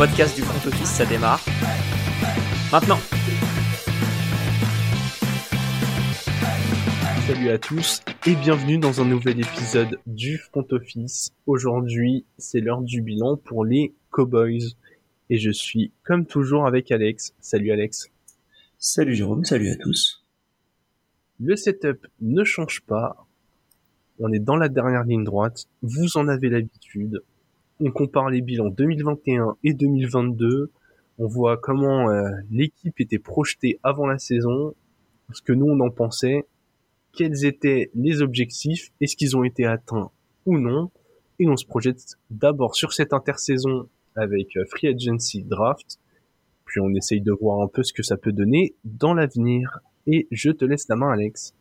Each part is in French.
podcast du front office, ça démarre. Maintenant. Salut à tous et bienvenue dans un nouvel épisode du front office. Aujourd'hui, c'est l'heure du bilan pour les Cowboys. Et je suis comme toujours avec Alex. Salut Alex. Salut Jérôme, salut à tous. Le setup ne change pas. On est dans la dernière ligne droite. Vous en avez l'habitude on compare les bilans 2021 et 2022. On voit comment euh, l'équipe était projetée avant la saison, ce que nous on en pensait, quels étaient les objectifs, est-ce qu'ils ont été atteints ou non. Et on se projette d'abord sur cette intersaison avec euh, Free Agency Draft, puis on essaye de voir un peu ce que ça peut donner dans l'avenir. Et je te laisse la main Alex.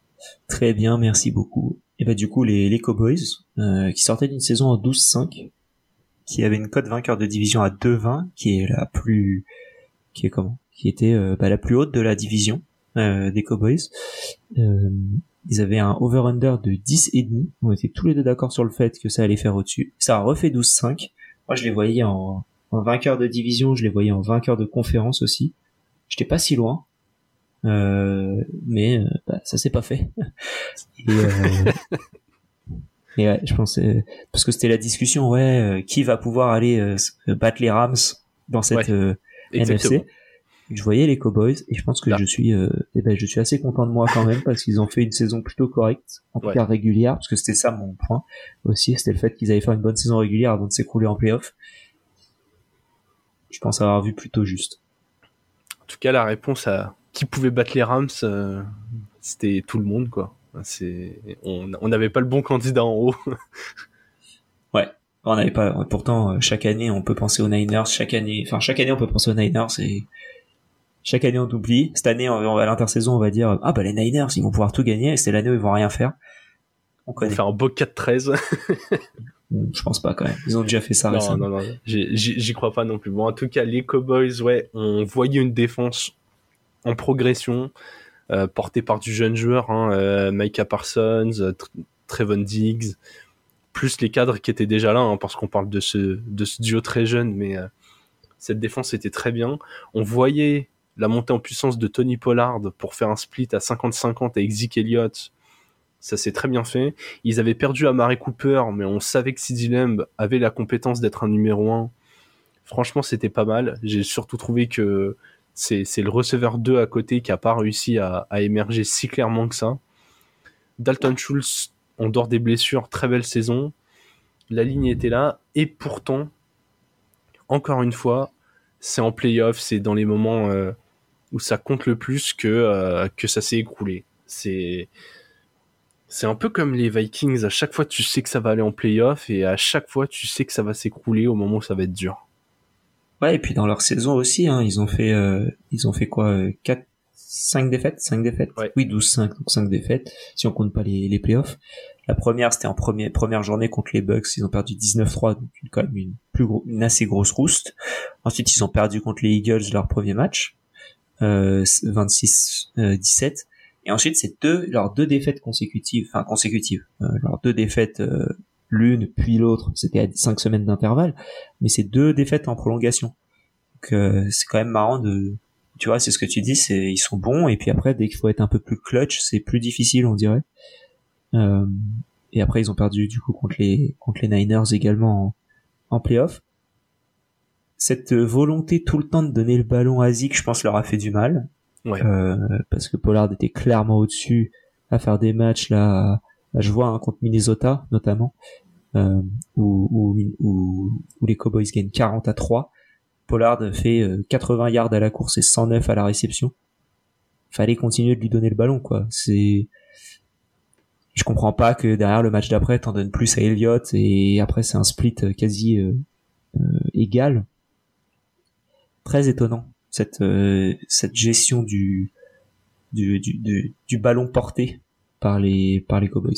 Très bien, merci beaucoup. Et bah du coup les, les Cowboys, euh, qui sortaient d'une saison en 12-5, qui avait une cote vainqueur de division à 2,20, qui est la plus, qui est comment, qui était euh, bah, la plus haute de la division euh, des Cowboys. Euh, ils avaient un over/under de 10 et demi. On était tous les deux d'accord sur le fait que ça allait faire au-dessus. Ça a refait 12-5. Moi, je les voyais en, en vainqueur de division, je les voyais en vainqueur de conférence aussi. J'étais pas si loin. Euh, mais bah, ça s'est pas fait. et, et ouais, je pensais parce que c'était la discussion, ouais, euh, qui va pouvoir aller euh, battre les Rams dans cette euh, NFC. Je voyais les Cowboys et je pense que je suis, eh ben, je suis assez content de moi quand même parce qu'ils ont fait une saison plutôt correcte, en tout cas régulière, parce que c'était ça mon point aussi, c'était le fait qu'ils avaient fait une bonne saison régulière avant de s'écrouler en playoff. Je pense avoir vu plutôt juste. En tout cas, la réponse à qui pouvait battre les Rams, c'était tout le monde, quoi. C'est, on n'avait pas le bon candidat en haut. ouais, on n'avait pas. Pourtant, euh, chaque année, on peut penser aux Niners. Chaque année, enfin chaque année, on peut penser aux Niners et chaque année, on oublie. Cette année, on à l'intersaison, on va dire ah bah les Niners, ils vont pouvoir tout gagner. Et c'est l'année où ils vont rien faire. On connaît. faire un beau 4-13. Hmm, je pense pas quand même. Ils ont déjà fait ça non, Non, non, j'y crois pas non plus. Bon, en tout cas, les Cowboys, ouais, on voyait une défense en progression. Euh, porté par du jeune joueur, hein, euh, Micah Parsons, euh, Trevon Diggs, plus les cadres qui étaient déjà là, hein, parce qu'on parle de ce, duo très jeune, mais cette défense était très bien. On voyait la montée en puissance de Tony Pollard pour faire un split à 50-50 avec Zeke Elliott. Ça s'est très bien fait. Ils avaient perdu à Mary Cooper, mais on savait que CeeDee Lamb avait la compétence d'être un numéro 1. Franchement, c'était pas mal. J'ai surtout trouvé que c'est le receveur 2 à côté qui a pas réussi à, émerger si clairement que ça. Dalton Schultz, en dehors des blessures, très belle saison. La ligne était là. Et pourtant, encore une fois, c'est en playoff, c'est dans les moments euh, où ça compte le plus que, euh, que ça s'est écroulé. C'est. C'est un peu comme les Vikings, à chaque fois tu sais que ça va aller en playoff et à chaque fois tu sais que ça va s'écrouler au moment où ça va être dur. Ouais, et puis dans leur saison aussi, hein, ils ont fait, euh, ils ont fait quoi, 4, euh, 5 défaites, 5 défaites. Oui, 12-5, donc 5 défaites, si on compte pas les, les playoffs. La première, c'était en première, première journée contre les Bucks, ils ont perdu 19-3, donc une, quand même une plus gros, une assez grosse rouste. Ensuite, ils ont perdu contre les Eagles leur premier match, euh, 26-17. Et ensuite, c'est deux, leurs deux défaites consécutives, enfin consécutives, euh, leurs deux défaites euh, l'une puis l'autre, c'était à cinq semaines d'intervalle, mais c'est deux défaites en prolongation. Donc euh, c'est quand même marrant de, tu vois, c'est ce que tu dis, c'est ils sont bons et puis après dès qu'il faut être un peu plus clutch, c'est plus difficile, on dirait. Euh, et après ils ont perdu du coup contre les contre les Niners également en, en playoff. Cette volonté tout le temps de donner le ballon à Zeke, je pense, leur a fait du mal. Ouais. Euh, parce que Pollard était clairement au-dessus à faire des matchs là bah, je vois hein, contre Minnesota notamment, euh, où, où, où, les Cowboys gagnent 40 à 3. Pollard fait 80 euh, yards à la course et 109 à la réception. Fallait continuer de lui donner le ballon, quoi. C'est, je comprends pas que derrière le match d'après, t'en donnes plus à Elliott et après c'est un split quasi euh, euh, égal. Très étonnant cette cette gestion du du, du, du ballon porté par les, par les Cowboys.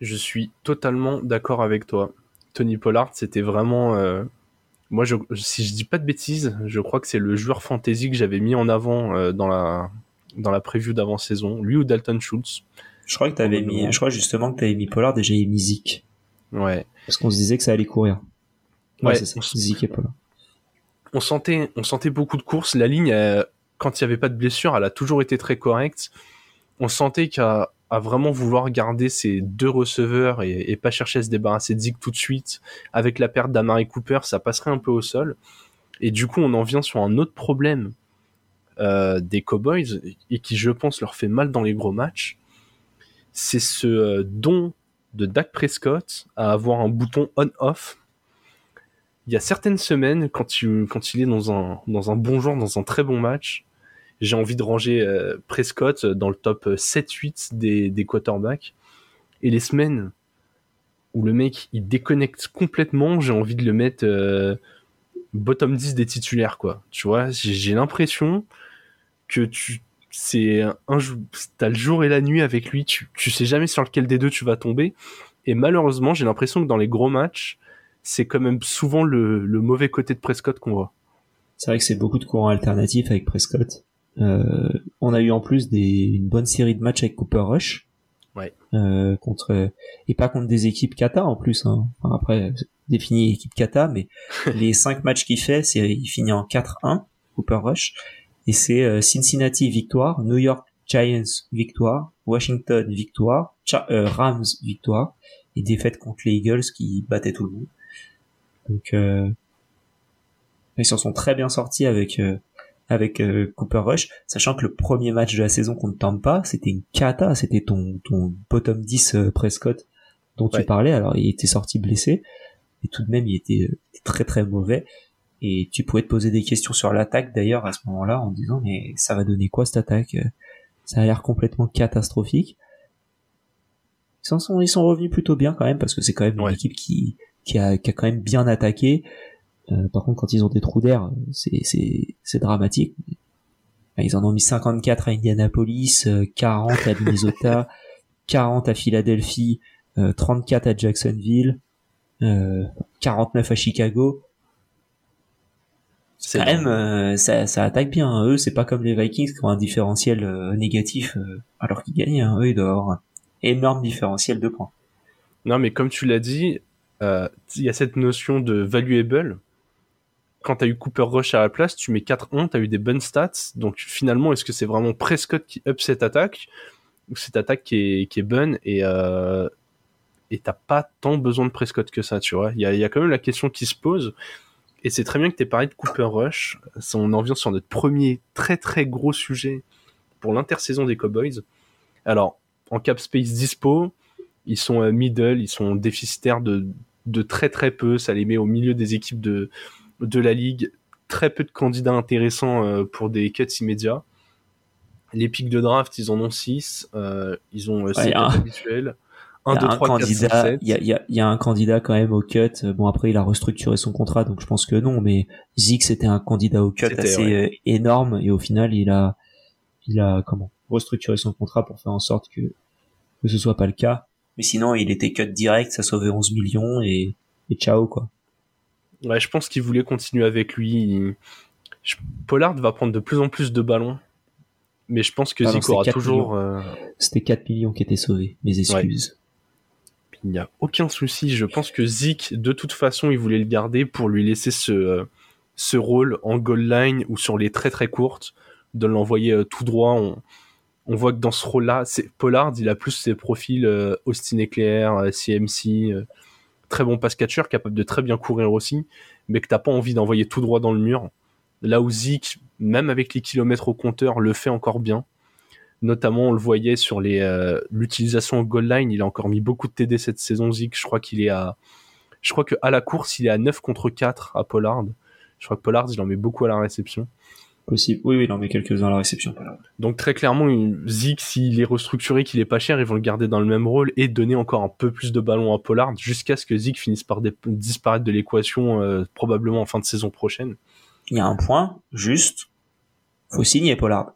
Je suis totalement d'accord avec toi. Tony Pollard, c'était vraiment. Euh, moi, je, si je dis pas de bêtises, je crois que c'est le joueur fantasy que j'avais mis en avant euh, dans la dans la preview d'avant-saison, lui ou Dalton Schultz. Je crois que t'avais mis, je crois justement que t'avais mis Pollard et j'ai mis Zik. Ouais. Parce qu'on se disait que ça allait courir. Ouais, c'est ça. Et Pollard. on sentait, on sentait beaucoup de courses. La ligne, quand il n'y avait pas de blessure, elle a toujours été très correcte. On sentait qu'à vraiment vouloir garder ces deux receveurs et, pas chercher à se débarrasser de Zig tout de suite, avec la perte d'Amari Cooper, ça passerait un peu au sol. Et du coup, on en vient sur un autre problème euh, des Cowboys, et qui, je pense, leur fait mal dans les gros matchs. C'est ce euh, don de Dak Prescott à avoir un bouton on-off il y a certaines semaines, quand, quand il est dans un, dans un bon jour, dans un très bon match, j'ai envie de ranger euh, Prescott dans le top 7-8 des, des quarterbacks. Et les semaines où le mec il déconnecte complètement, j'ai envie de le mettre euh, bottom 10 des titulaires, quoi. Tu vois, j'ai l'impression que tu c'est un t'as le jour et la nuit avec lui, tu, tu sais jamais sur lequel des deux tu vas tomber. Et malheureusement, j'ai l'impression que dans les gros matchs, c'est quand même souvent le, mauvais côté de Prescott qu'on voit. C'est vrai que c'est beaucoup de courants alternatifs avec Prescott. Euh, on a eu en plus des, une bonne série de matchs avec Cooper Rush. Ouais. Euh, contre et pas contre des équipes kata en plus. Hein. après défini équipe kata, mais les cinq matchs qu'il fait, c'est il finit en 4-1 Cooper Rush et c'est euh, Cincinnati victoire, New York Giants victoire, Washington victoire, Rams victoire et défaite contre les Eagles qui battaient tout le monde. Donc euh, ils s'en sont très bien sortis avec euh, avec euh, Cooper Rush, sachant que le premier match de la saison qu'on ne tente pas, c'était une cata, c'était ton ton bottom 10 Prescott dont tu parlais. Alors il était sorti blessé, et tout de même il était, très très mauvais. Et tu pouvais te poser des questions sur l'attaque d'ailleurs à ce moment-là en disant mais ça va donner quoi cette attaque Ça a l'air complètement catastrophique. Ils sont, ils sont revenus plutôt bien quand même parce que c'est quand même une équipe qui qui a, qui a quand même bien attaqué. Euh, par contre, quand ils ont des trous d'air, c'est, c'est, c'est dramatique. Ils en ont mis 54 à Indianapolis, 40 euh, à Minnesota, 40 à Philadelphie, 34 euh, à Jacksonville, 49 à Chicago. C'est quand même, ça, ça attaque bien. Hein. Eux, c'est pas comme les Vikings qui ont un différentiel négatif alors qu'ils gagnent. Hein. Eux, ils doivent avoir un énorme différentiel de points. Non, mais comme tu l'as dit, euh, il y a cette notion de valuable. Quand tu as eu Cooper Rush à la place, tu mets 4-1, tu as eu des bonnes stats. Donc finalement, est-ce que c'est vraiment Prescott qui up cette attaque ou cette attaque qui est, qui bonne et euh, et pas tant besoin de Prescott que ça, tu vois? Il y a, quand même la question qui se pose. Et c'est très bien que tu aies parlé de Cooper Rush. On en vient sur notre premier très très gros sujet pour l'intersaison des Cowboys. Alors, en cap space dispo, ils sont euh, middle, ils sont déficitaires de de très très peu. Ça les met au milieu des équipes de, de la ligue. Très peu de candidats intéressants euh, pour des cuts immédiats. Les pics de draft, ils en ont 6. Euh, ils ont 7 euh, habituels. 1, 2, 3, 4, 5, 7. Il y a, y, a, y a, un candidat quand même au cut. Bon, après, il a restructuré son contrat, donc je pense que non. Mais Zig, c'était un candidat au cut assez énorme. Et au final, il a, il a comment restructuré son contrat pour faire en sorte que, que ce soit pas le cas. Mais sinon, il était cut direct, ça sauvait 11 millions et, et ciao, quoi. Ouais, je pense qu'il voulait continuer avec lui. Pollard va prendre de plus en plus de ballons. Mais je pense que Zico aura toujours. Euh, C'était 4 millions qui étaient sauvés, mes excuses. Il n'y a aucun souci. Je pense que Zik, de toute façon, il voulait le garder pour lui laisser ce, euh, ce rôle en goal line ou sur les très très courtes, de l'envoyer euh, tout droit. On, on voit que dans ce rôle-là, c'est Pollard, il a plus ses profils Austin Eclair, CMC, très bon pass catcher, capable de très bien courir aussi, mais que t'as pas envie d'envoyer tout droit dans le mur. Là où Zeke, même avec les kilomètres au compteur, le fait encore bien. Notamment, on le voyait sur les l'utilisation au goal line, il a encore mis beaucoup de TD cette saison. Zeke, je crois qu'il est à, je crois que à la course, il est à 9 contre 4 à Pollard. Je crois que Pollard, il en met beaucoup à la réception. Possible. Oui, oui, il en met quelques-uns à la réception. Donc très clairement, Zig, s'il est restructuré, qu'il est pas cher, ils vont le garder dans le même rôle et donner encore un peu plus de ballons à Pollard jusqu'à ce que Zig finisse par disparaître de l'équation euh, probablement en fin de saison prochaine. Il y a un point, juste, faut signer Pollard.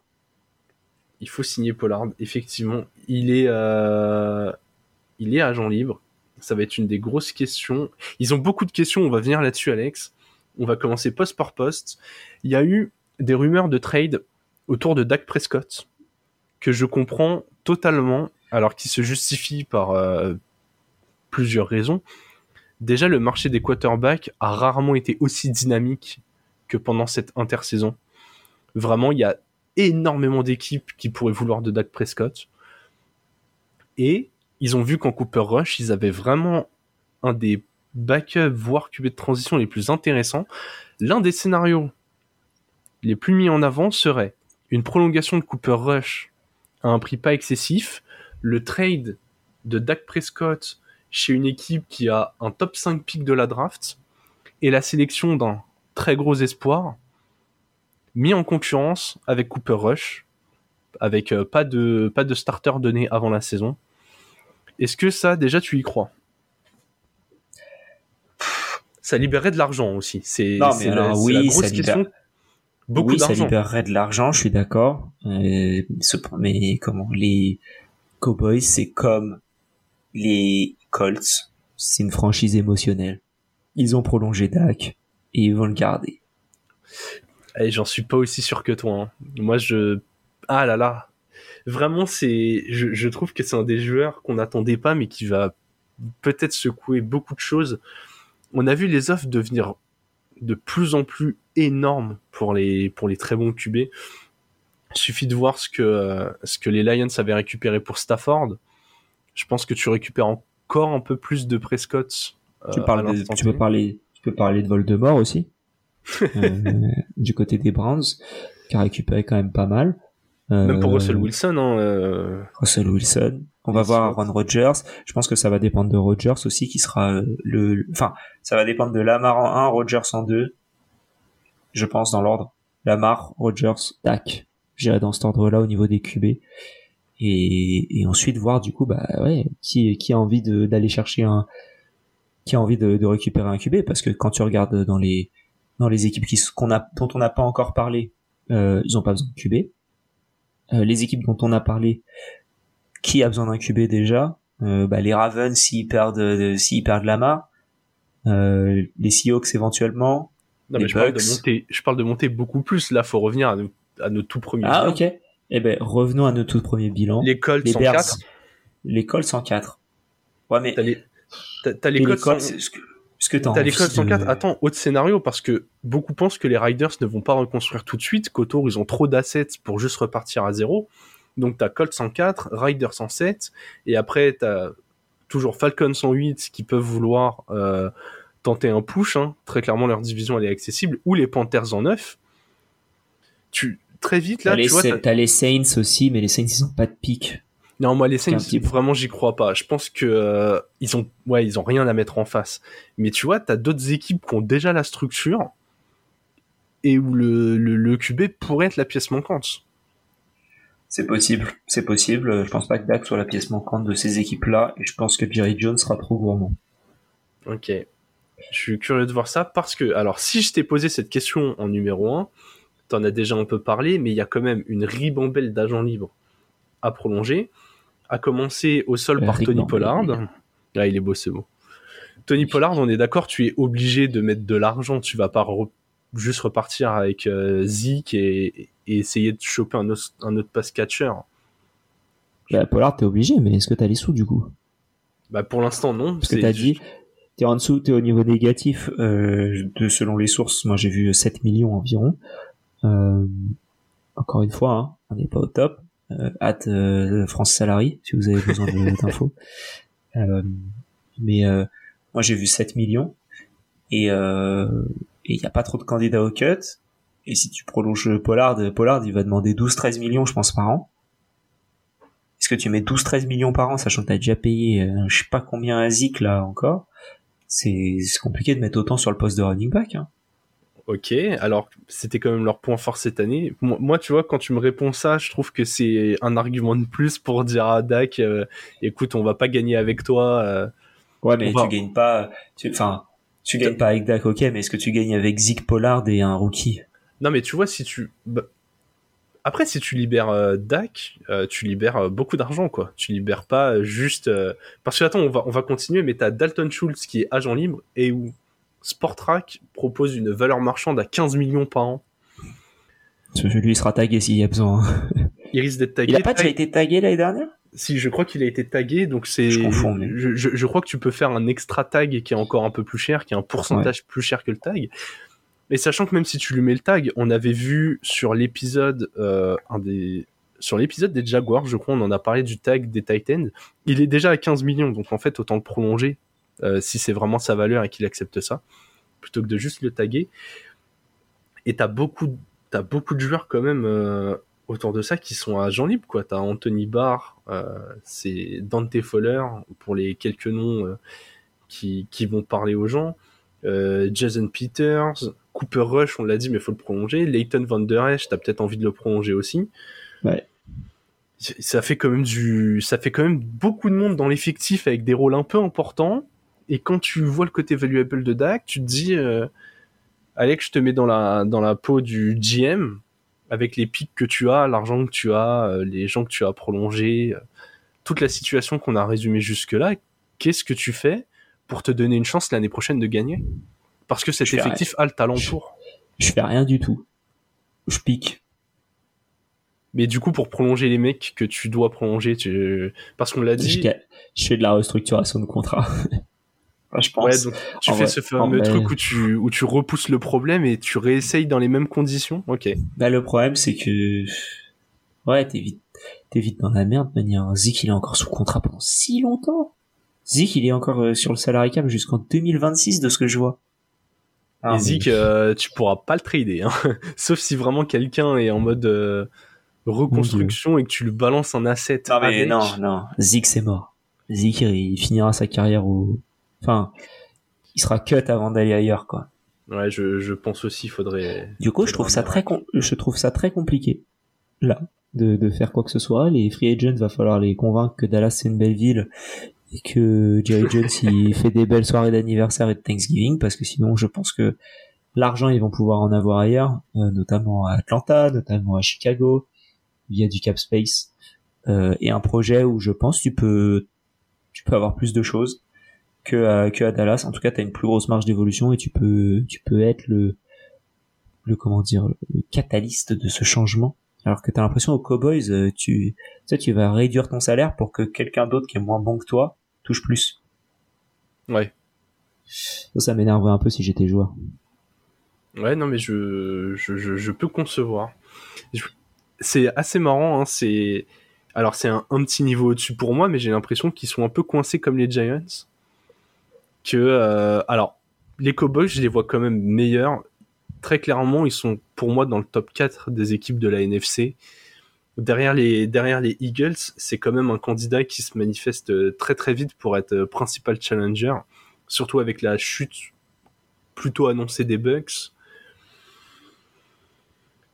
Il faut signer Pollard, effectivement. Il est, euh... il est agent libre. Ça va être une des grosses questions. Ils ont beaucoup de questions, on va venir là-dessus, Alex. On va commencer poste par poste. Il y a eu des rumeurs de trade autour de Dak Prescott que je comprends totalement, alors qui se justifient par euh, plusieurs raisons. Déjà, le marché des quarterbacks a rarement été aussi dynamique que pendant cette intersaison. Vraiment, il y a énormément d'équipes qui pourraient vouloir de Dak Prescott. Et ils ont vu qu'en Cooper Rush, ils avaient vraiment un des backups, voire QB de transition les plus intéressants. L'un des scénarios les plus mis en avant serait une prolongation de Cooper Rush à un prix pas excessif, le trade de Dak Prescott chez une équipe qui a un top 5 pick de la draft et la sélection d'un très gros espoir mis en concurrence avec Cooper Rush avec euh, pas de pas de starter donné avant la saison. Est-ce que ça déjà tu y crois? Ça libérerait de l'argent aussi. C'est la, oui, grosse question. Beaucoup oui, ça libérerait de l'argent, je suis d'accord. Euh, mais comment les Cowboys, c'est comme les Colts, c'est une franchise émotionnelle. Ils ont prolongé Dak et ils vont le garder. Et j'en suis pas aussi sûr que toi. Hein. Moi, je ah là là, vraiment c'est, je, je trouve que c'est un des joueurs qu'on n'attendait pas, mais qui va peut-être secouer beaucoup de choses. On a vu les offres devenir de plus en plus énormes pour les pour les très bons QB. Suffit de voir ce que ce que les Lions avaient récupéré pour Stafford. Je pense que tu récupères encore un peu plus de Prescott. Tu, euh, parles tu peux parler tu peux parler de Voldemort aussi. Euh, du côté des Browns, qui a récupéré quand même pas mal. Même pour Russell euh, Wilson. Hein, euh... Russell Wilson. On va voir Aaron Rodgers. Je pense que ça va dépendre de Rodgers aussi, qui sera le... Enfin, ça va dépendre de Lamar en 1, Rodgers en 2. Je pense dans l'ordre. Lamar, Rodgers, Dak. J'irai dans cet ordre-là au niveau des QB. Et, et ensuite voir du coup, bah ouais, qui, qui a envie d'aller chercher un... Qui a envie de, de récupérer un QB Parce que quand tu regardes dans les dans les équipes qui, qu'on a, dont on n'a pas encore parlé, euh, ils ont pas besoin de QB. Euh, les équipes dont on a parlé, qui a besoin d'un QB déjà euh, bah, Les Ravens s'ils perdent, de, s'ils perdent Lamar, euh, les Seahawks éventuellement. Non, mais je parle, de monter, je parle de monter beaucoup plus. Là, faut revenir à, nos, à nos tout premiers. Ah, ok. Eh ben, revenons à nos tout premiers bilans. Les Colts les 104. Les Colts 104. Ouais, mais. T'as les, t'as, les Colts, que t'as l'école 104. Attends, autre scénario, parce que beaucoup pensent que les Riders ne vont pas reconstruire tout de suite, qu'autour ils ont trop d'assets pour juste repartir à zéro. Donc t'as Colt 104, Riders 107, et après t'as toujours Falcon 108 qui peuvent vouloir euh, tenter un push. Hein. Très clairement, leur division elle est accessible, ou les Panthers en 9. Tu très vite là, tu vois, t'as les Saints aussi, mais les Saints ils ont pas de pic. Non, moi les Saints, vraiment j'y crois pas. Je pense que euh, ils ont, ouais, ils ont rien à mettre en face. Mais tu vois, t'as d'autres équipes qui ont déjà la structure et où le, le, QB pourrait être la pièce manquante. C'est possible, c'est possible. Je pense pas que Dak soit la pièce manquante de ces équipes-là, et je pense que Jerry Jones sera trop gourmand. Ok. Je suis curieux de voir ça parce que, alors, si je t'ai posé cette question en numéro 1, t'en as déjà un peu parlé, mais il y a quand même une ribambelle d'agents libres à prolonger à commencer au sol par Tony Pollard. Ah, il est beau ce mot. Tony Pollard, on est d'accord, tu es obligé de mettre de l'argent. Tu vas pas juste repartir avec euh, Zeke et, essayer de choper un autre, un autre pass catcher. Bah, Pollard, t'es obligé, mais est-ce que t'as les sous du coup? Bah, pour l'instant, non. Parce que t'as dit, t'es en dessous, t'es au niveau négatif, euh, de, selon les sources. Moi, j'ai vu 7 millions environ. Euh, encore une fois, hein, on n'est pas au top euh, at euh, France Salary si vous avez besoin d'infos. euh, mais euh, moi j'ai vu 7 millions et il n'y a pas trop de candidats au cut. Et si tu prolonges Pollard, Pollard il va demander 12-13 millions je pense par an. Est-ce que tu mets 12-13 millions par an, sachant que tu as déjà payé je sais pas combien à Zik là encore C'est compliqué de mettre autant sur le poste de running back. Hein. Ok, alors c'était quand même leur point fort cette année. Moi, tu vois, quand tu me réponds ça, je trouve que c'est un argument de plus pour dire à Dak, euh, écoute, on va pas gagner avec toi. Euh, ouais, mais tu gagnes pas. Enfin, tu, gagnes pas avec Dak, ok, mais est-ce que tu gagnes avec Zeke Pollard et un rookie? Non, mais tu vois, si tu. Bah, après, si tu libères euh, Dak, tu libères beaucoup d'argent, quoi. Tu libères pas juste. Parce que attends, on va, on va continuer, mais t'as Dalton Schultz qui est agent libre et où Sportrack propose une valeur marchande à 15 millions par an. Lui, il sera tagué s'il y a besoin. Il risque d'être tagué. Il a pas déjà été tagué l'année dernière? Si, je crois qu'il a été tagué, donc c'est. Je crois que tu peux faire un extra tag qui est encore un peu plus cher, qui est un pourcentage plus cher que le tag. Mais sachant que même si tu lui mets le tag, on avait vu sur l'épisode, euh, un des, sur l'épisode des Jaguars, je crois, on en a parlé du tag des Titans. Il est déjà à 15 millions, donc en fait, autant le prolonger euh, si c'est vraiment sa valeur et qu'il accepte ça, plutôt que de juste le taguer. Et t'as beaucoup, as beaucoup de joueurs quand même euh, autour de ça qui sont à Jean libre, quoi. T'as Anthony Barr, euh, c'est Dante Fowler pour les quelques noms qui, qui vont parler aux gens. Jason Peters, Cooper Rush, on l'a dit, mais faut le prolonger. Leighton Van Der Esch, t'as peut-être envie de le prolonger aussi. Ouais ça fait quand même du, ça fait quand même beaucoup de monde dans l'effectif avec des rôles un peu importants. Et quand tu vois le côté valuable de Dak, tu te dis, euh, Alex, je te mets dans la, dans la peau du GM avec les pics que tu as, l'argent que tu as, euh, les gens que tu as prolongés, euh, toute la situation qu'on a résumée jusque-là. Qu'est-ce que tu fais pour te donner une chance l'année prochaine de gagner? Parce que cet effectif a le talent pour. Je fais rien du tout. Je pique. Mais du coup, pour prolonger les mecs que tu dois prolonger, tu... parce qu'on l'a dit. Je, fais de la restructuration de contrat. je pense. Ouais, donc tu fais ce fameux truc où tu, où tu repousses le problème et tu réessayes dans les mêmes conditions. Ok. Bah, le problème, c'est que, ouais, t'es vite, t'es vite dans la merde, manière. Zik, il est encore sous contrat pendant si longtemps. Zik, il est encore euh, sur le salarié cap jusqu'en 2026 de ce que je vois. Ah, et Zik, euh, tu pourras pas le trader, hein. sauf si vraiment quelqu'un est en mode euh, reconstruction et que tu le balances en asset. Non, mais non, non. Zik, c'est mort. Zik, il finira sa carrière au, enfin, il sera cut avant d'aller ailleurs, quoi. Ouais, je, je pense aussi, faudrait. Du coup, je trouve ça très, je trouve ça très compliqué, là, de, de faire quoi que ce soit. Les free agents, va falloir les convaincre que Dallas c'est une belle ville et que Jerry Jones il fait des belles soirées d'anniversaire et de Thanksgiving parce que sinon, je pense que l'argent ils vont pouvoir en avoir ailleurs, euh, notamment à Atlanta, notamment à Chicago il y a du cap space euh, et un projet où je pense tu peux tu peux avoir plus de choses que à, que à Dallas. En tout cas, tu as une plus grosse marge d'évolution et tu peux tu peux être le le comment dire le catalyste de ce changement. Alors que tu as l'impression aux Cowboys, euh, tu tu, tu vas réduire ton salaire pour que quelqu'un d'autre qui est moins bon que toi touche plus. Ouais. Ça, ça m'énerverait un peu si j'étais joueur. Ouais, non, mais je, je, je, peux concevoir c'est assez marrant. Hein, c'est alors c'est un, petit niveau au-dessus pour moi, mais j'ai l'impression qu'ils sont un peu coincés comme les Giants. Euh, alors les Cowboys, je les vois quand même meilleurs. Très clairement, ils sont pour moi dans le top 4 des équipes de la NFC. Derrière les, Eagles, c'est quand même un candidat qui se manifeste très très vite pour être principal challenger, surtout avec la chute plutôt annoncée des Bucks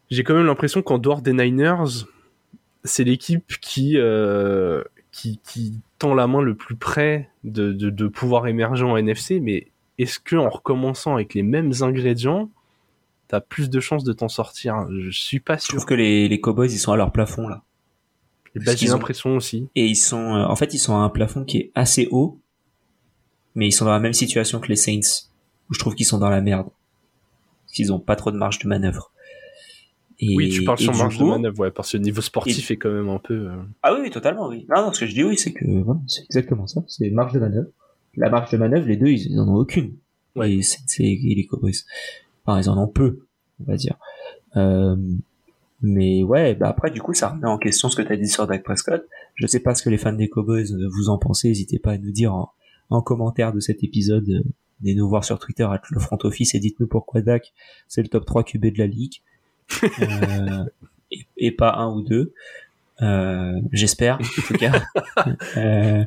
j'ai quand même l'impression qu'en dehors des Niners, c'est l'équipe qui, euh, qui, qui, tend la main le plus près de, de, de pouvoir émerger en NFC. Mais est-ce que en recommençant avec les mêmes ingrédients, t'as plus de chances de t'en sortir? Je suis pas sûr. Je trouve que les, les Cowboys ils sont à leur plafond là. Bah, j'ai l'impression aussi. Et ils sont, euh, en fait, ils sont à un plafond qui est assez haut, mais ils sont dans la même situation que les Saints, où je trouve qu'ils sont dans la merde, parce qu'ils ont pas trop de marge de manœuvre oui, tu parles sur marge de manœuvre, ouais, parce que le niveau sportif est quand même un peu. Euh, ah oui, totalement, oui. Non, non, ce que je dis, oui, c'est que voilà, c'est exactement ça. C'est marge de manœuvre. La marge de manœuvre, les deux, ils, ils en ont aucune. Ouais. Et c'est les Cowboys. Enfin, ils en ont peu, on va dire. Euh, mais ouais, bah après, du coup, ça remet en question ce que tu as dit sur Dak Prescott. Je sais pas ce que les fans des Cowboys euh, vous en pensez. N'hésitez pas à nous dire en, en commentaire de cet épisode. Euh, venez nous voir sur Twitter à le front office et dites-nous pourquoi Dak c'est le top 3 QB de la ligue. Euh, et, pas un ou deux. Euh, j'espère, en tout cas. Euh,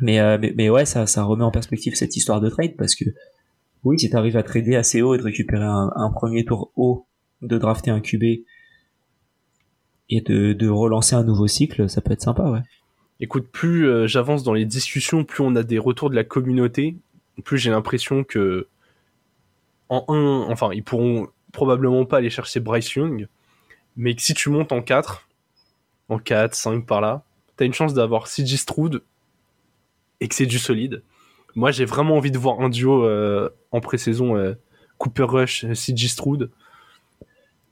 mais, mais, mais, ouais, ça, ça remet en perspective cette histoire de trade parce que oui, si t'arrives à trader assez haut et de récupérer un, premier tour haut, de drafter un QB et de, de relancer un nouveau cycle, ça peut être sympa, ouais. Écoute, plus j'avance dans les discussions, plus on a des retours de la communauté, plus j'ai l'impression que en un, enfin, ils pourront probablement pas aller chercher Bryce Young, mais que si tu montes en 4, en 4, 5 par là, t'as une chance d'avoir CJ Stroud et que c'est du solide. Moi, j'ai vraiment envie de voir un duo euh, en pré-saison euh, Cooper Rush, CJ Stroud.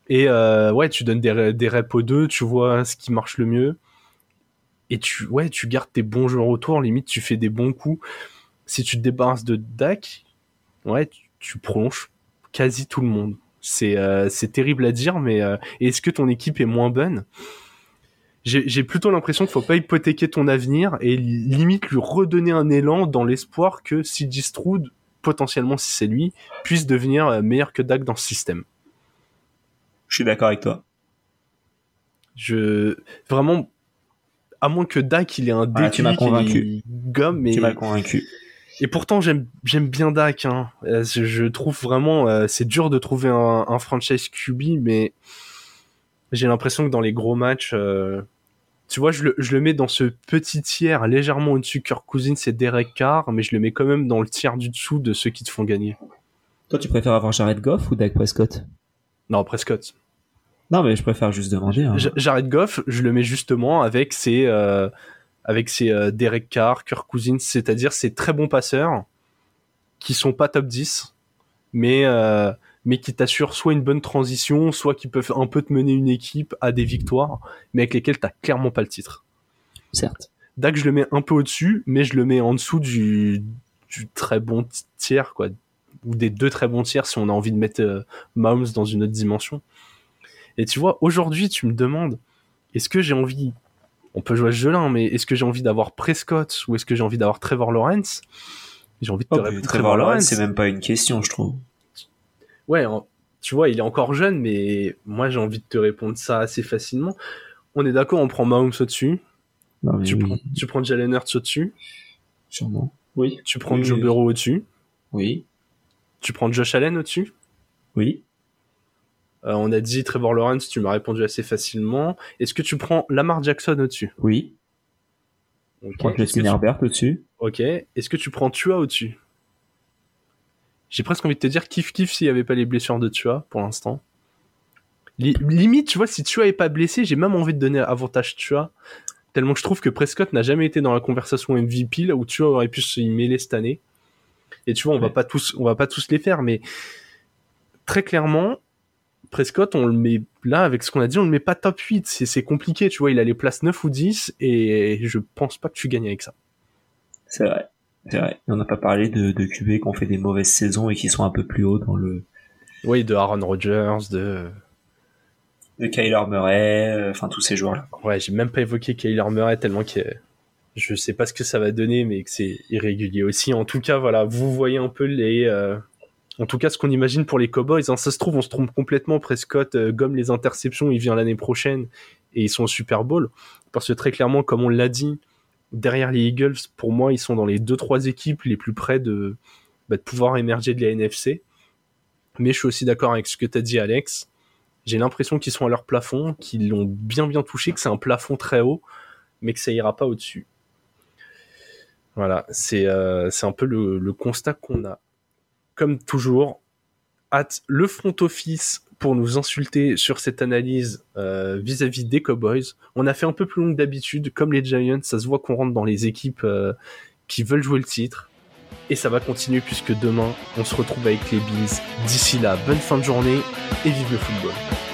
Et euh, ouais, tu donnes des, des reps aux deux, tu vois ce qui marche le mieux. Et tu, ouais, tu gardes tes bons joueurs autour, limite tu fais des bons coups. Si tu te débarrasses de Dak, ouais, tu, tu prolonges quasi tout le monde. C'est c'est terrible à dire, mais est-ce que ton équipe est moins bonne? J'ai plutôt l'impression qu'il faut pas hypothéquer ton avenir et limite lui redonner un élan dans l'espoir que si Stroud, potentiellement si c'est lui, puisse devenir euh, meilleur que Dak dans ce système. Je suis d'accord avec toi. Je vraiment à moins que Dak il ait un déclic, tu m'as convaincu. gomme mais tu m'as convaincu. Et pourtant j'aime bien Dak hein. Euh, je, trouve vraiment euh, c'est dur de trouver un, un franchise QB mais j'ai l'impression que dans les gros matchs, euh, tu vois, je le, je le, mets dans ce petit tiers légèrement au-dessus. Kirk Cousins c'est Derek Carr, mais je le mets quand même dans le tiers du dessous de ceux qui te font gagner. Toi, tu préfères avoir Jared Goff ou Dak Prescott? Non, Prescott. Non, mais je préfère juste demander. Hein. Jared Goff, je le mets justement avec ses, euh, avec ses euh, Derek Carr, Kirk Cousins, c'est-à-dire ces très bons passeurs qui sont pas top 10, mais euh, mais qui t'assurent soit une bonne transition, soit qui peuvent un peu te mener une équipe à des victoires, mais avec lesquelles t'as clairement pas le titre. Certes. Dak, je le mets un peu au-dessus, mais je le mets en dessous du, du très bon tiers, quoi. Ou des deux très bons tiers si on a envie de mettre euh, Mahomes dans une autre dimension. Et tu vois, aujourd'hui, tu me demandes, est-ce que j'ai envie, on peut jouer à ce jeu-là, hein, mais est-ce que j'ai envie d'avoir Prescott ou est-ce que j'ai envie d'avoir Trevor Lawrence? J'ai envie de te oh, répondre Trevor Lawrence. C'est même pas une question, je trouve ouais, tu vois, il est encore jeune, mais moi j'ai envie de te répondre ça assez facilement. On est d'accord, on prend Mahomes au-dessus. tu, prends, tu prends Jalen Hurts au-dessus. Sûrement. Oui. Tu prends Joe Burrow au-dessus. Oui. Tu prends Josh Allen au-dessus. Oui. Euh, on a dit Trevor Lawrence, tu m'as répondu assez facilement. Est-ce que tu prends Lamar Jackson au-dessus? Oui. Okay. Je prends Justin Herbert au-dessus. Ok. Est-ce que tu prends Tua au-dessus? J'ai presque envie de te dire kiff kiff s'il n'y avait pas les blessures de Tua pour l'instant. limite, tu vois, si Tua est pas blessé, j'ai même envie de donner avantage Tua. Tellement que je trouve que Prescott n'a jamais été dans la conversation MVP là où Tua aurait pu se y mêler cette année. Et tu vois, on va pas tous, on va pas tous les faire, mais très clairement, Prescott, on le met là avec ce qu'on a dit, on le met pas top 8. C'est compliqué, tu vois, il a les places 9 ou 10 et je pense pas que tu gagnes avec ça. C'est vrai. C'est vrai. On n'a pas parlé de, de QB qui ont fait des mauvaises saisons et qui sont un peu plus hauts dans le. Oui, de Aaron Rodgers, de. De Kyler Murray, euh, enfin tous ces joueurs-là. Ouais, j'ai même pas évoqué Kyler Murray tellement que je sais pas ce que ça va donner, mais que c'est irrégulier aussi. En tout cas, voilà, vous voyez un peu les. Euh, en tout cas, ce qu'on imagine pour les Cowboys, hein, ça se trouve, on se trompe complètement. Prescott euh, gomme les interceptions, il vient l'année prochaine et ils sont au Super Bowl. Parce que très clairement, comme on l'a dit, derrière les Eagles, pour moi, ils sont dans les deux trois équipes les plus près de, bah, pouvoir émerger de la NFC. Mais je suis aussi d'accord avec ce que tu as dit, Alex. J'ai l'impression qu'ils sont à leur plafond, qu'ils l'ont bien bien touché, que c'est un plafond très haut, mais que ça ira pas au-dessus. Voilà, c'est euh, un peu le constat qu'on a. Comme toujours, hâte le front office pour nous insulter sur cette analyse euh, vis-à-vis des Cowboys. On a fait un peu plus long que d'habitude, comme les Giants, ça se voit qu'on rentre dans les équipes euh, qui veulent jouer le titre. Et ça va continuer puisque demain, on se retrouve avec les Bills. D'ici là, bonne fin de journée et vive le football.